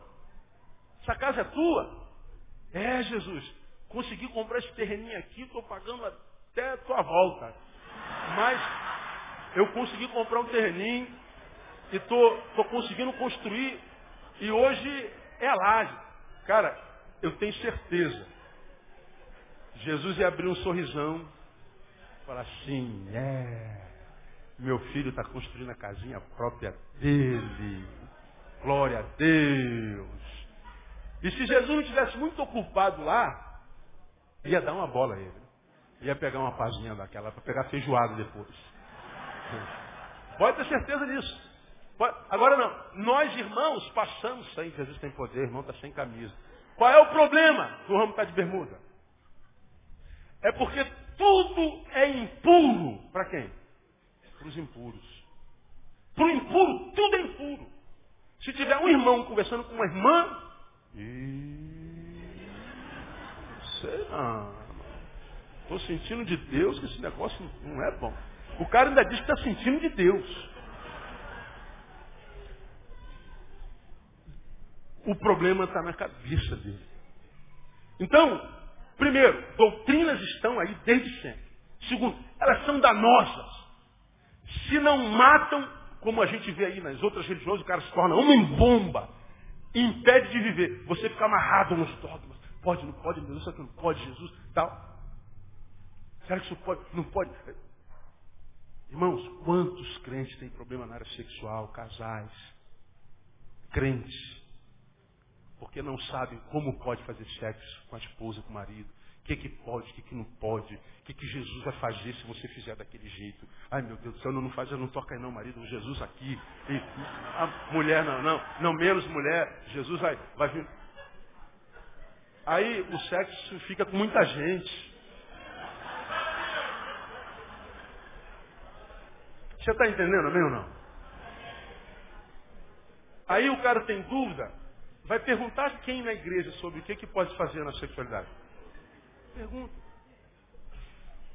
essa casa é tua? É, Jesus, consegui comprar esse terreninho aqui, estou pagando até a tua volta. Mas eu consegui comprar um terreninho e estou conseguindo construir e hoje é a laje. Cara, eu tenho certeza. Jesus ia abrir um sorrisão, falar assim, é, meu filho está construindo a casinha própria dele. Glória a Deus. E se Jesus não tivesse muito ocupado lá, ia dar uma bola a ele. Ia pegar uma pazinha daquela para pegar feijoada depois. Pode ter certeza disso. Agora não. Nós, irmãos, passamos sem Jesus tem poder, irmão está sem camisa. Qual é o problema do ramo está de bermuda? É porque tudo é impuro. Para quem? Para os impuros. Para o impuro, tudo é impuro. Se tiver um irmão conversando com uma irmã, e... sei não. Estou sentindo de Deus que esse negócio não é bom. O cara ainda diz que está sentindo de Deus. O problema está na cabeça dele. Então, primeiro, doutrinas estão aí desde sempre. Segundo, elas são danosas. Se não matam, como a gente vê aí nas outras religiões, o cara se torna homem-bomba. Impede de viver. Você fica amarrado nos dogmas. Pode, não pode, Deus, isso aqui não pode, Jesus, tal. Será que isso pode? Não pode. Irmãos, quantos crentes têm problema na área sexual, casais, crentes, porque não sabem como pode fazer sexo com a esposa, com o marido. O que, que pode, o que, que não pode, o que, que Jesus vai fazer se você fizer daquele jeito. Ai meu Deus do céu, não, não faz, não toca aí não, marido, Jesus aqui. E a mulher não, não, não, menos mulher, Jesus vai, vai vir. Aí o sexo fica com muita gente. Você está entendendo, amém ou não? Aí o cara tem dúvida, Vai perguntar quem na igreja sobre o que, que pode fazer na sexualidade? Pergunta.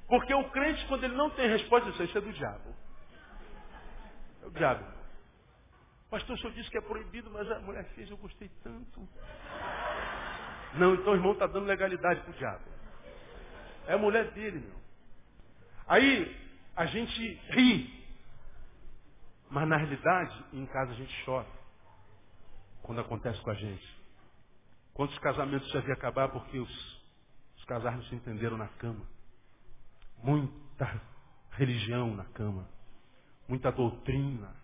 Porque o crente, quando ele não tem resposta, diz, isso é do diabo. É o diabo. Pastor, o senhor disse que é proibido, mas a mulher fez, eu gostei tanto. Não, então o irmão está dando legalidade para o diabo. É a mulher dele, meu. Aí a gente ri. Mas na realidade, em casa a gente chora quando acontece com a gente. Quantos casamentos já vi acabar porque os, os casais não se entenderam na cama? Muita religião na cama. Muita doutrina.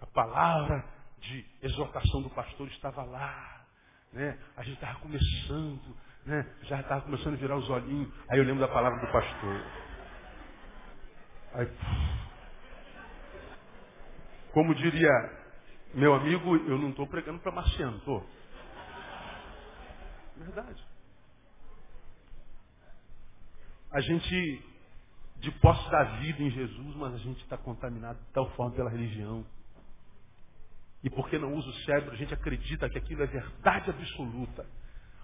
A palavra de exortação do pastor estava lá. né? A gente estava começando, né? Já estava começando a virar os olhinhos. Aí eu lembro da palavra do pastor. Aí, como diria meu amigo, eu não estou pregando para marciano, estou. Verdade. A gente, de posse da vida em Jesus, mas a gente está contaminado de tal forma pela religião. E porque não usa o cérebro, a gente acredita que aquilo é verdade absoluta.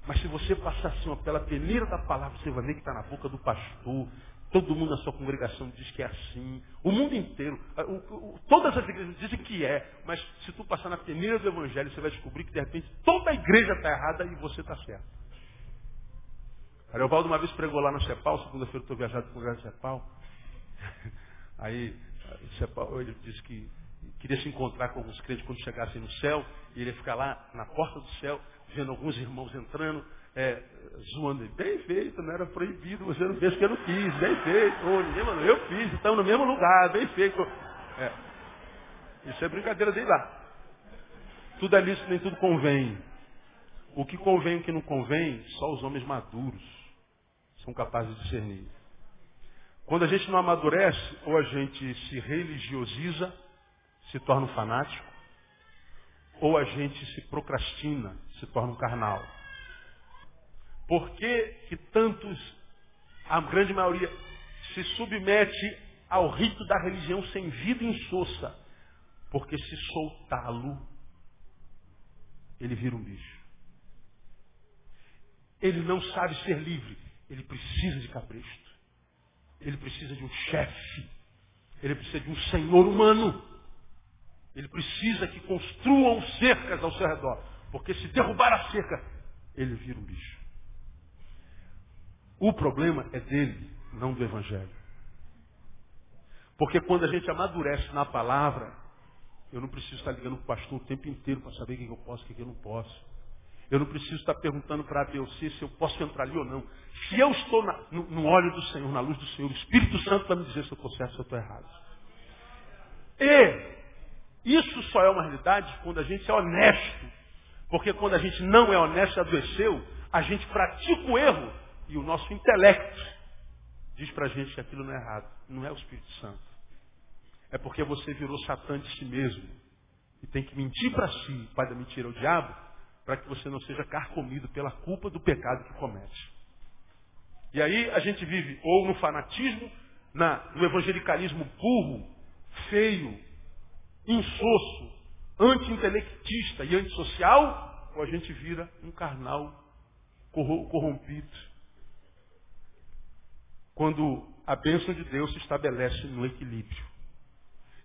Mas se você passar assim, pela peneira da palavra, você vai ver que está na boca do pastor. Todo mundo na sua congregação diz que é assim. O mundo inteiro. O, o, todas as igrejas dizem que é. Mas se tu passar na peneira do evangelho, você vai descobrir que de repente toda a igreja está errada e você está certo. Ariovaldo uma vez pregou lá na Cepal, segunda-feira eu estou viajado para o congresso Cepal. *laughs* Aí, Cepal, ele disse que queria se encontrar com alguns crentes quando chegassem no céu, e ele ia ficar lá na porta do céu, vendo alguns irmãos entrando, é, zoando. Bem feito, não era proibido, você não fez que eu não fiz, bem feito. Oh, ninguém mandou, eu fiz, estamos no mesmo lugar, bem feito. É. Isso é brincadeira dele lá. Tudo é lícito, nem tudo convém. O que convém e o que não convém, só os homens maduros são capazes de discernir. Quando a gente não amadurece, ou a gente se religiosiza, se torna um fanático, ou a gente se procrastina, se torna um carnal. Por que, que tantos, a grande maioria, se submete ao rito da religião sem vida insossa? Porque se soltá-lo, ele vira um bicho. Ele não sabe ser livre. Ele precisa de capricho. Ele precisa de um chefe. Ele precisa de um senhor humano. Ele precisa que construam cercas ao seu redor. Porque se derrubar a cerca, ele vira um bicho. O problema é dele, não do Evangelho. Porque quando a gente amadurece na palavra, eu não preciso estar ligando para o pastor o tempo inteiro para saber o que eu posso e o que eu não posso. Eu não preciso estar perguntando para a BLC se eu posso entrar ali ou não. Se eu estou na, no, no óleo do Senhor, na luz do Senhor, o Espírito Santo vai me dizer se eu estou certo ou se eu estou errado. E isso só é uma realidade quando a gente é honesto. Porque quando a gente não é honesto e adoeceu, a gente pratica o erro e o nosso intelecto diz para a gente que aquilo não é errado. Não é o Espírito Santo. É porque você virou Satã de si mesmo. E tem que mentir para si, pai da mentira o diabo, para que você não seja carcomido pela culpa do pecado que comete. E aí a gente vive ou no fanatismo, na, no evangelicalismo burro, feio, insosso, anti-intelectista e antissocial, ou a gente vira um carnal corrompido. Quando a bênção de Deus se estabelece no equilíbrio.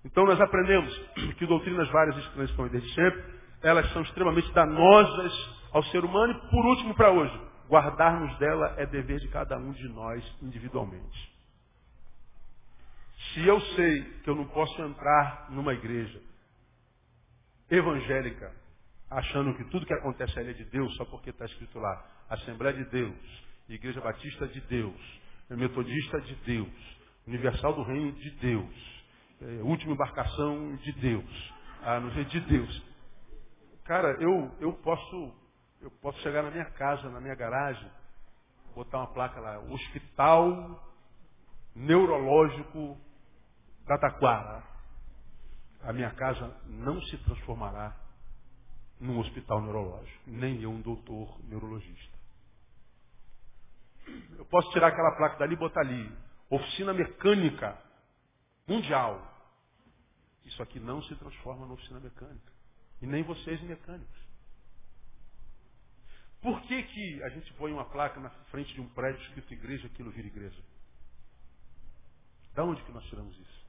Então nós aprendemos que doutrinas várias estranhas estão desde sempre, elas são extremamente danosas ao ser humano e por último para hoje, guardarmos dela é dever de cada um de nós individualmente. Se eu sei que eu não posso entrar numa igreja evangélica achando que tudo que acontece ali é de Deus, só porque está escrito lá, Assembleia de Deus, Igreja Batista de Deus, Metodista de Deus, Universal do Reino de Deus, é, Última Embarcação de Deus, ah, não sei, de Deus. Cara, eu, eu posso eu posso chegar na minha casa, na minha garagem, botar uma placa lá, Hospital Neurológico da Taquara, a minha casa não se transformará num hospital neurológico, nem eu um doutor neurologista. Eu posso tirar aquela placa dali e botar ali, oficina mecânica mundial. Isso aqui não se transforma numa oficina mecânica. E nem vocês mecânicos. Por que, que a gente põe uma placa na frente de um prédio escrito igreja, aquilo vira igreja? Da onde que nós tiramos isso?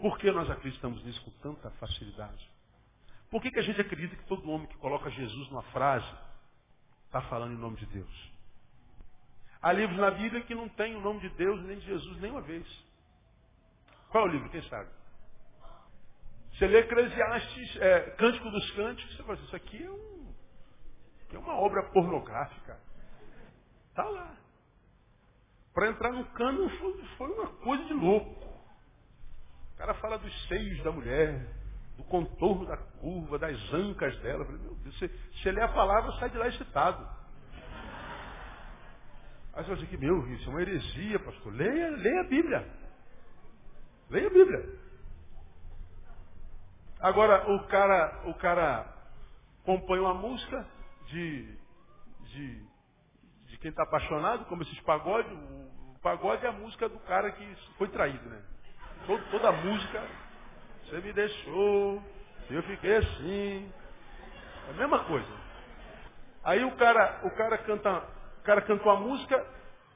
Por que nós acreditamos nisso com tanta facilidade? Por que, que a gente acredita que todo homem que coloca Jesus numa frase está falando em nome de Deus? Há livros na Bíblia que não tem o nome de Deus nem de Jesus nenhuma vez. Qual é o livro? Quem sabe? Você lê Eclesiastes, é, Cântico dos Cânticos, você fala assim, isso aqui é, um, é uma obra pornográfica. Está lá. Para entrar no cano foi, foi uma coisa de louco cara fala dos seios da mulher, do contorno da curva, das ancas dela. Falei, meu Deus, se você lê a palavra, sai de lá excitado. Aí você que meu, isso é uma heresia, pastor. Leia, leia a Bíblia. Leia a Bíblia. Agora, o cara, o cara compõe uma música de, de, de quem está apaixonado, como esses pagodes. O pagode é a música do cara que foi traído, né? Toda, toda a música, você me deixou, eu fiquei assim. É a mesma coisa. Aí o cara, o cara canta, o cara canta uma música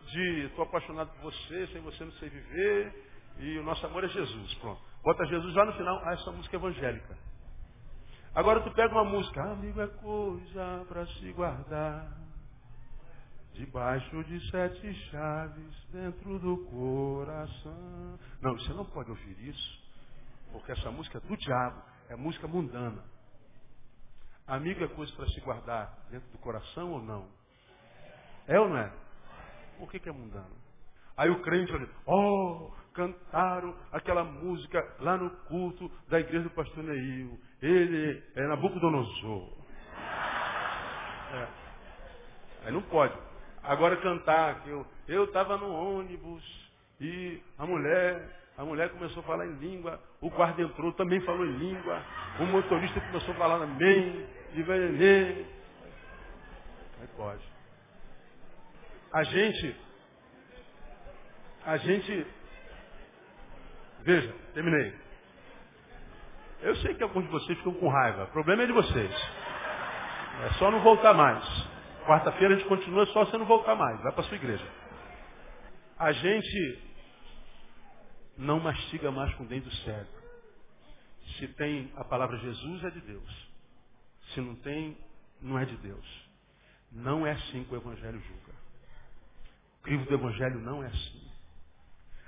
de estou apaixonado por você, sem você não sei viver, e o nosso amor é Jesus. Pronto. Bota Jesus lá no final, ah, essa música é evangélica. Agora tu pega uma música, amigo é coisa para se guardar, debaixo de sete chaves, dentro do coração. Não, você não pode ouvir isso, porque essa música é do diabo, é música mundana. Amigo é coisa para se guardar dentro do coração ou não? É ou não é? Por que, que é mundano? Aí o crente olha, oh, cantaram aquela música lá no culto da igreja do pastor Neil. Ele é Nabucodonosor. É. Aí não pode. Agora cantar que eu estava no ônibus e a mulher, a mulher começou a falar em língua, o guarda entrou, também falou em língua, o motorista começou a falar amém, de venenê. Aí pode. A gente, a gente Veja, terminei. Eu sei que alguns de vocês ficam com raiva. O problema é de vocês. É só não voltar mais. Quarta-feira a gente continua só você não voltar mais. Vai para sua igreja. A gente não mastiga mais com dentro do cérebro. Se tem a palavra Jesus, é de Deus. Se não tem, não é de Deus. Não é assim que o Evangelho julga. O crivo do Evangelho não é assim.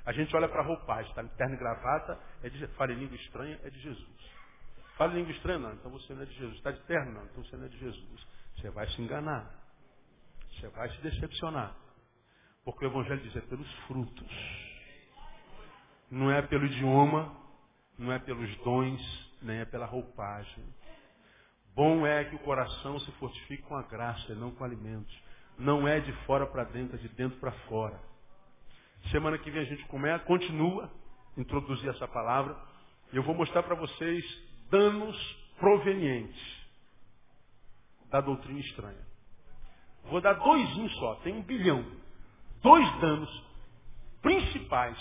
A gente olha para a roupagem, está terno e gravata, é de, fala em língua estranha, é de Jesus. Fala em língua estranha, não, então você não é de Jesus. Está de terno, não, então você não é de Jesus. Você vai se enganar. Você vai se decepcionar. Porque o Evangelho diz é pelos frutos. Não é pelo idioma, não é pelos dons, nem é pela roupagem. Bom é que o coração se fortifique com a graça e não com alimentos. Não é de fora para dentro, é de dentro para fora. Semana que vem a gente começa, continua introduzir essa palavra. E eu vou mostrar para vocês danos provenientes da doutrina estranha. Vou dar dois só, tem um bilhão. Dois danos principais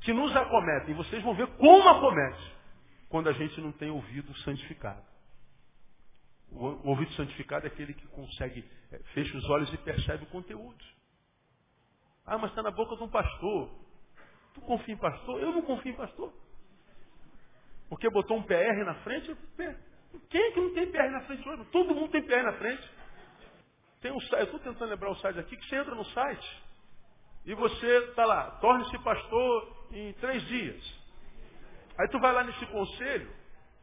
que nos acometem. Vocês vão ver como acomete quando a gente não tem ouvido santificado. O ouvido santificado é aquele que consegue, é, fecha os olhos e percebe o conteúdo. Ah, mas está na boca de um pastor. Tu confia em pastor? Eu não confio em pastor. Porque botou um PR na frente. Quem é que não tem PR na frente hoje? Todo mundo tem PR na frente. Tem um site, eu estou tentando lembrar o site aqui, que você entra no site e você está lá, torne-se pastor em três dias. Aí tu vai lá nesse conselho,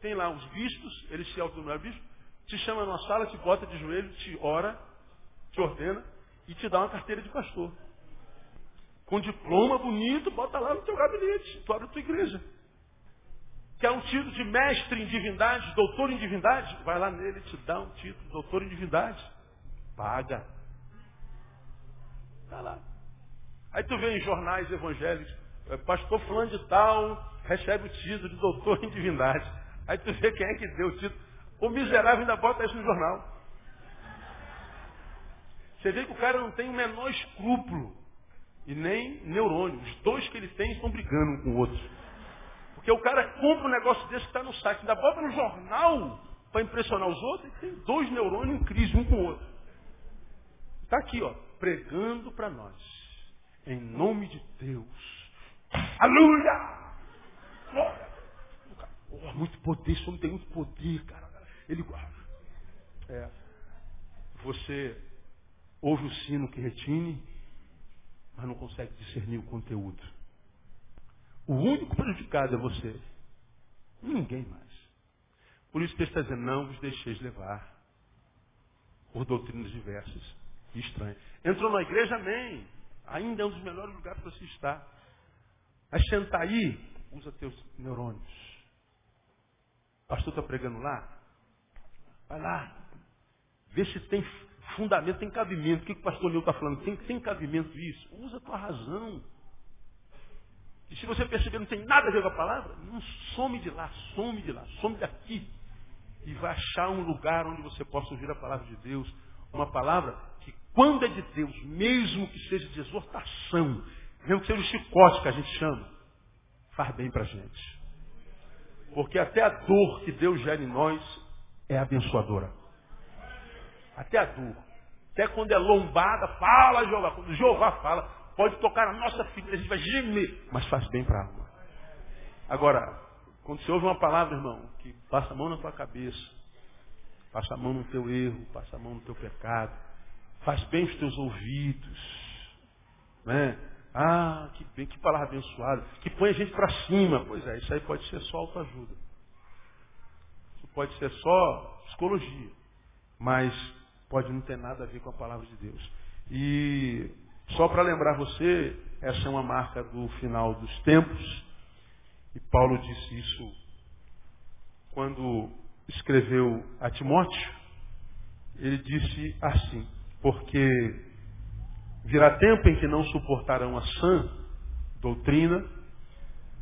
tem lá os bispos, eles se autonomeam bispos, te chama numa sala, te bota de joelho, te ora, te ordena e te dá uma carteira de pastor com diploma bonito, bota lá no teu gabinete, tu abre a tua igreja. Quer um título de mestre em divindade, doutor em divindade? Vai lá nele te dá um título de doutor em divindade. Paga. Está lá. Aí tu vê em jornais evangélicos, é, pastor fulano de tal recebe o título de doutor em divindade. Aí tu vê quem é que deu o título. O miserável ainda bota isso no jornal. Você vê que o cara não tem o menor escrúpulo e nem neurônio. Os dois que ele tem estão brigando um com o outro. Porque o cara compra um negócio desse que está no site, ainda bota no jornal para impressionar os outros, e tem dois neurônios em crise um com o outro. Está aqui, ó, pregando para nós. Em nome de Deus. Aleluia! Oh, muito poder, esse homem tem muito poder, cara. Ele é, Você ouve o sino que retine mas não consegue discernir o conteúdo. O único prejudicado é você. Ninguém mais. Por isso que ele está dizendo, não vos deixeis levar por doutrinas diversas e estranhas. Entrou na igreja, amém. Ainda é um dos melhores lugares para você estar. Mas sentar aí, usa teus neurônios. O pastor está pregando lá? Vai lá. Vê se tem fundamento, tem cabimento. O que, que o pastor Nil está falando? Tem, tem cabimento isso? Usa a tua razão. E se você perceber não tem nada a ver com a palavra, não some de lá, some de lá, some daqui. E vai achar um lugar onde você possa ouvir a palavra de Deus. Uma palavra quando é de Deus, mesmo que seja de exortação, mesmo que seja o chicote que a gente chama, faz bem para a gente. Porque até a dor que Deus gera em nós é abençoadora. Até a dor. Até quando é lombada, fala Jeová. Quando Jeová fala, pode tocar na nossa ferida, a gente vai gemer, mas faz bem para a alma. Agora, quando você ouve uma palavra, irmão, que passa a mão na tua cabeça, passa a mão no teu erro, passa a mão no teu pecado, faz bem os teus ouvidos, né? Ah, que, bem, que palavra abençoada, que põe a gente para cima. Pois é, isso aí pode ser só autoajuda. Isso pode ser só psicologia. Mas pode não ter nada a ver com a palavra de Deus. E só para lembrar você, essa é uma marca do final dos tempos. E Paulo disse isso quando escreveu a Timóteo. Ele disse assim, porque Virá tempo em que não suportarão a sã doutrina,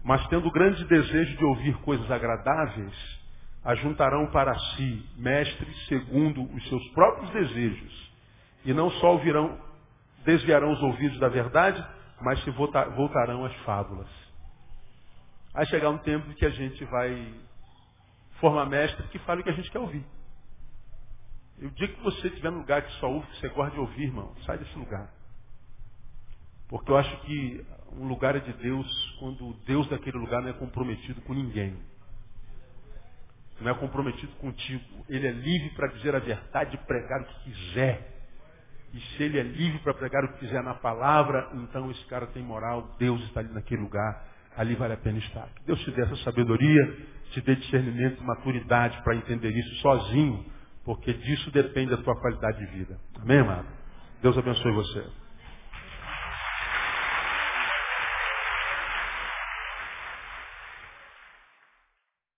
mas tendo grande desejo de ouvir coisas agradáveis, ajuntarão para si mestres segundo os seus próprios desejos, e não só ouvirão, desviarão os ouvidos da verdade, mas se voltarão às fábulas. Vai chegar um tempo que a gente vai formar mestre que fale o que a gente quer ouvir. E o dia que você estiver num lugar que só ouve, que você gosta de ouvir, irmão, sai desse lugar. Porque eu acho que um lugar é de Deus quando o Deus daquele lugar não é comprometido com ninguém. Não é comprometido contigo. Ele é livre para dizer a verdade e pregar o que quiser. E se ele é livre para pregar o que quiser na palavra, então esse cara tem moral, Deus está ali naquele lugar, ali vale a pena estar. Que Deus te dê essa sabedoria, te dê discernimento maturidade para entender isso sozinho, porque disso depende a tua qualidade de vida. Amém, amado? Deus abençoe você.